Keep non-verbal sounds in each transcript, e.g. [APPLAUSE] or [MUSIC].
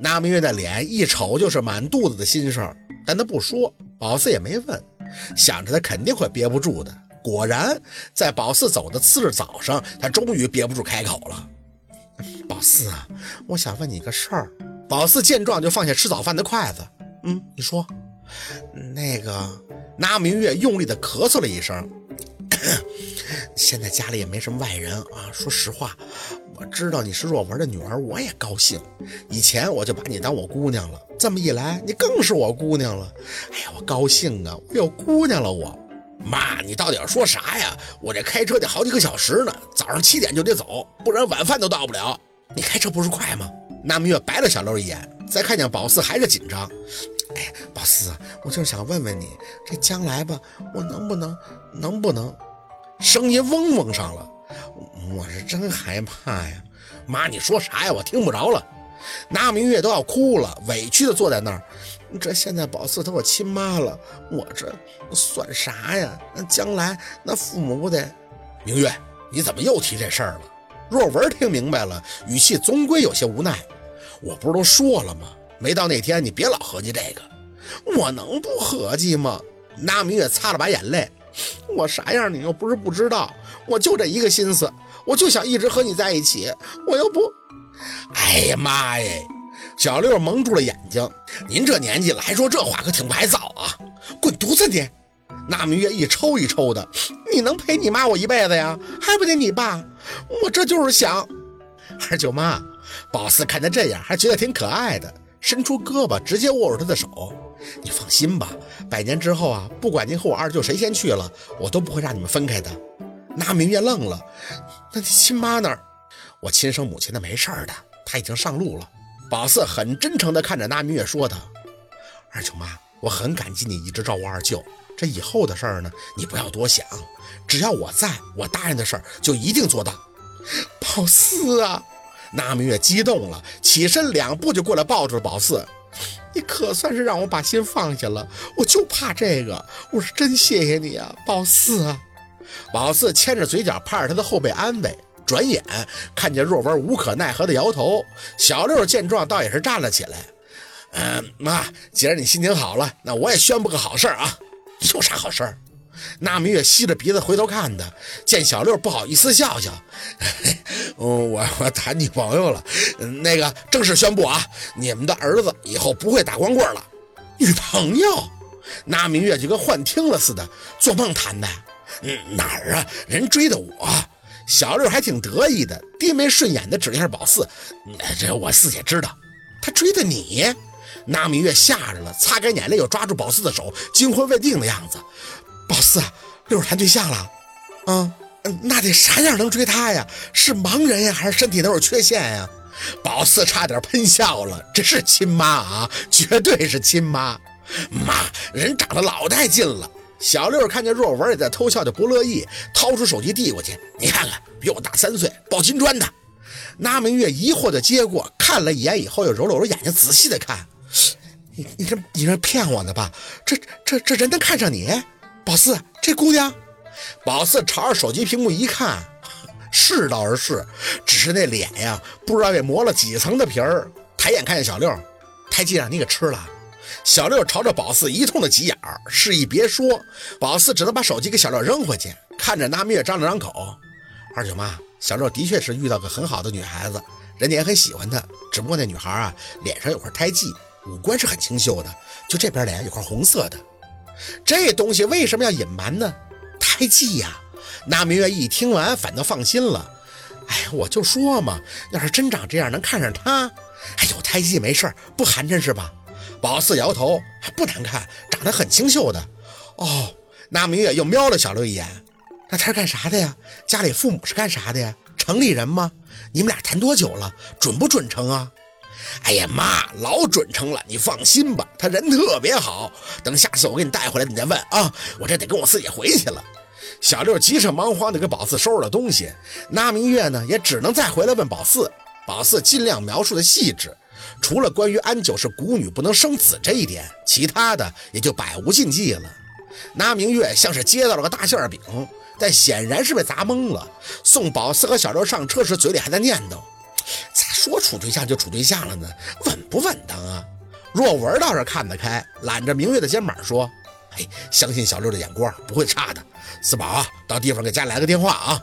那明月的脸一瞅就是满肚子的心事儿，但他不说，宝四也没问，想着他肯定会憋不住的。果然，在宝四走的次日早上，他终于憋不住开口了：“ [LAUGHS] 宝四啊，我想问你个事儿。”宝四见状就放下吃早饭的筷子：“嗯，你说。”那个，那明月用力的咳嗽了一声。[COUGHS] 现在家里也没什么外人啊。说实话，我知道你是若文的女儿，我也高兴。以前我就把你当我姑娘了，这么一来，你更是我姑娘了。哎呀，我高兴啊！我有姑娘了，我妈，你到底要说啥呀？我这开车得好几个小时呢，早上七点就得走，不然晚饭都到不了。你开车不是快吗？那明月白了小六一眼，再看见宝四还是紧张。哎，宝四，我就是想问问你，这将来吧，我能不能，能不能？声音嗡嗡上了，我是真害怕呀！妈，你说啥呀？我听不着了。那明月都要哭了，委屈的坐在那儿。这现在宝四他我亲妈了，我这算啥呀？那将来那父母不得……明月，你怎么又提这事儿了？若文听明白了，语气总归有些无奈。我不是都说了吗？没到那天，你别老合计这个。我能不合计吗？那明月擦了把眼泪。我啥样你又不是不知道，我就这一个心思，我就想一直和你在一起。我又不……哎呀妈耶！小六蒙住了眼睛。您这年纪了还说这话，可挺不早啊！滚犊子你！那明月一抽一抽的，你能陪你妈我一辈子呀？还不得你爸？我这就是想。[LAUGHS] 二舅妈，宝四看他这样，还觉得挺可爱的，伸出胳膊直接握住他的手。你放心吧，百年之后啊，不管您和我二舅谁先去了，我都不会让你们分开的。那明月愣了，那你亲妈那儿？我亲生母亲那没事的，她已经上路了。宝四很真诚地看着那明月说道：“二舅妈，我很感激你一直照顾二舅。这以后的事儿呢，你不要多想，只要我在，我答应的事儿就一定做到。[LAUGHS] ”宝四啊，那明月激动了，起身两步就过来抱住了宝四。你可算是让我把心放下了，我就怕这个。我是真谢谢你啊，宝四啊！宝四牵着嘴角，拍着他的后背安慰。转眼看见若文无可奈何的摇头，小六见状倒也是站了起来。嗯，妈，既然你心情好了，那我也宣布个好事啊！有啥好事？那明月吸着鼻子回头看他，见小六不好意思笑笑，[LAUGHS] 嗯，我我谈女朋友了，那个正式宣布啊，你们的儿子以后不会打光棍了。女朋友？那明月就跟幻听了似的，做梦谈的？嗯，哪儿啊？人追的我。小六还挺得意的，低眉顺眼的指了一下宝四，这我四姐知道，他追的你。那明月吓着了，擦干眼泪，又抓住宝四的手，惊魂未定的样子。宝四，六儿谈对象了，嗯，那得啥样能追她呀？是盲人呀，还是身体都有缺陷呀？宝四差点喷笑了，这是亲妈啊，绝对是亲妈。妈，人长得老带劲了。小六看见若文也在偷笑，就不乐意，掏出手机递过去，你看看，比我大三岁，抱金砖的。那明月疑惑的接过，看了一眼以后，又揉了揉眼睛，仔细的看。你你这你这骗我呢吧？这这这人能看上你？宝四，这姑娘，宝四朝着手机屏幕一看，是倒是是，只是那脸呀，不知道给磨了几层的皮儿。抬眼看见小六，胎记让你给吃了。小六朝着宝四一通的挤眼儿，示意别说。宝四只能把手机给小六扔回去，看着那灭张了张口。二舅妈，小六的确是遇到个很好的女孩子，人家也很喜欢她。只不过那女孩啊，脸上有块胎记，五官是很清秀的，就这边脸有块红色的。这东西为什么要隐瞒呢？胎记呀！那明月一听完，反倒放心了。哎，我就说嘛，要是真长这样，能看上他？哎呦，胎记没事不寒碜是吧？宝四摇头，不难看，长得很清秀的。哦，那明月又瞄了小六一眼。那他是干啥的呀？家里父母是干啥的呀？城里人吗？你们俩谈多久了？准不准成啊？哎呀妈，老准成了，你放心吧，他人特别好。等下次我给你带回来，你再问啊。我这得跟我四姐回去了。小六急着忙慌的给宝四收拾了东西，那明月呢，也只能再回来问宝四。宝四尽量描述的细致，除了关于安九是孤女不能生子这一点，其他的也就百无禁忌了。那明月像是接到了个大馅饼，但显然是被砸懵了。送宝四和小六上车时，嘴里还在念叨。咋说处对象就处对象了呢？稳不稳当啊？若文倒是看得开，揽着明月的肩膀说：“哎，相信小六的眼光不会差的。四宝，到地方给家来个电话啊。”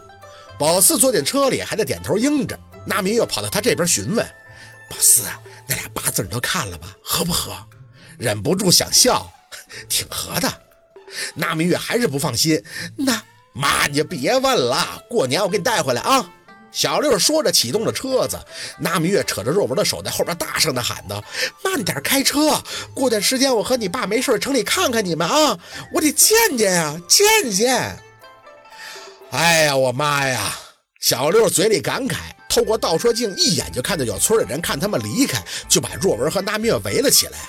宝四坐进车里，还得点头应着。那明月跑到他这边询问：“宝四，那俩八字你都看了吧？合不合？”忍不住想笑，挺合的。那明月还是不放心。那妈，你就别问了，过年我给你带回来啊。小六说着，启动了车子。那明月扯着若文的手，在后边大声的喊道：“慢点开车，过段时间我和你爸没事城里看看你们啊，我得见见呀，见见。”哎呀，我妈呀！小六嘴里感慨，透过倒车镜一眼就看到有村里人看他们离开，就把若文和那明月围了起来。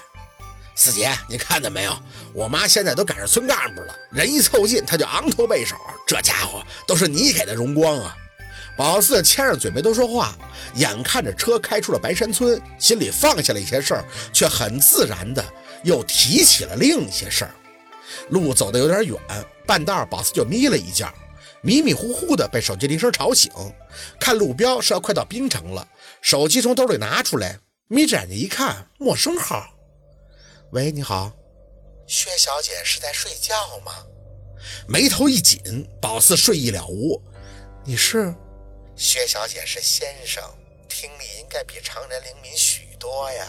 四姐，你看到没有？我妈现在都赶上村干部了，人一凑近，她就昂头背手。这家伙都是你给的荣光啊！宝四牵上嘴没多说话，眼看着车开出了白山村，心里放下了一些事儿，却很自然的又提起了另一些事儿。路走的有点远，半道宝四就眯了一觉，迷迷糊糊的被手机铃声吵醒，看路标是要快到滨城了，手机从兜里拿出来，眯着眼睛一看，陌生号。喂，你好，薛小姐是在睡觉吗？眉头一紧，宝四睡意了无。你是？薛小姐是先生，听力应该比常人灵敏许多呀。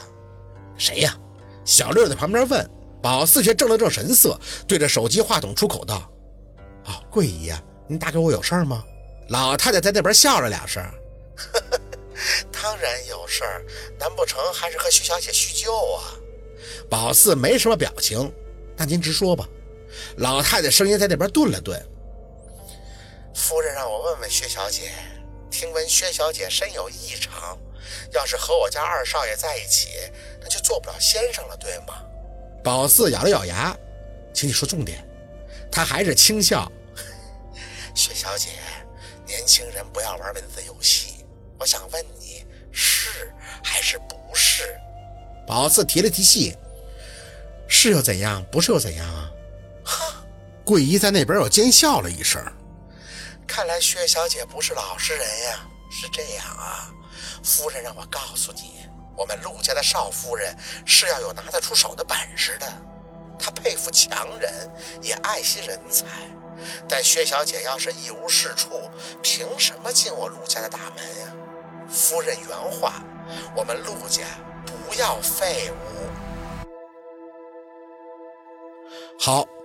谁呀？小六在旁边问。宝四却正了正神色，对着手机话筒出口道：“哦，桂姨呀，您打给我有事儿吗？”老太太在那边笑了两声：“当然有事儿，难不成还是和薛小姐叙旧啊？”宝四没什么表情，那您直说吧。老太太声音在那边顿了顿。夫人让我问问薛小姐，听闻薛小姐身有异常，要是和我家二少爷在一起，那就做不了先生了，对吗？宝四咬了咬牙，请你说重点。他还是轻笑。[LAUGHS] 薛小姐，年轻人不要玩文字游戏。我想问你，是还是不是？宝四提了提气。是又怎样？不是又怎样啊？哈！[LAUGHS] 桂姨在那边又尖笑了一声。看来薛小姐不是老实人呀。是这样啊，夫人让我告诉你，我们陆家的少夫人是要有拿得出手的本事的。她佩服强人，也爱惜人才。但薛小姐要是一无是处，凭什么进我陆家的大门呀？夫人原话：我们陆家不要废物。好，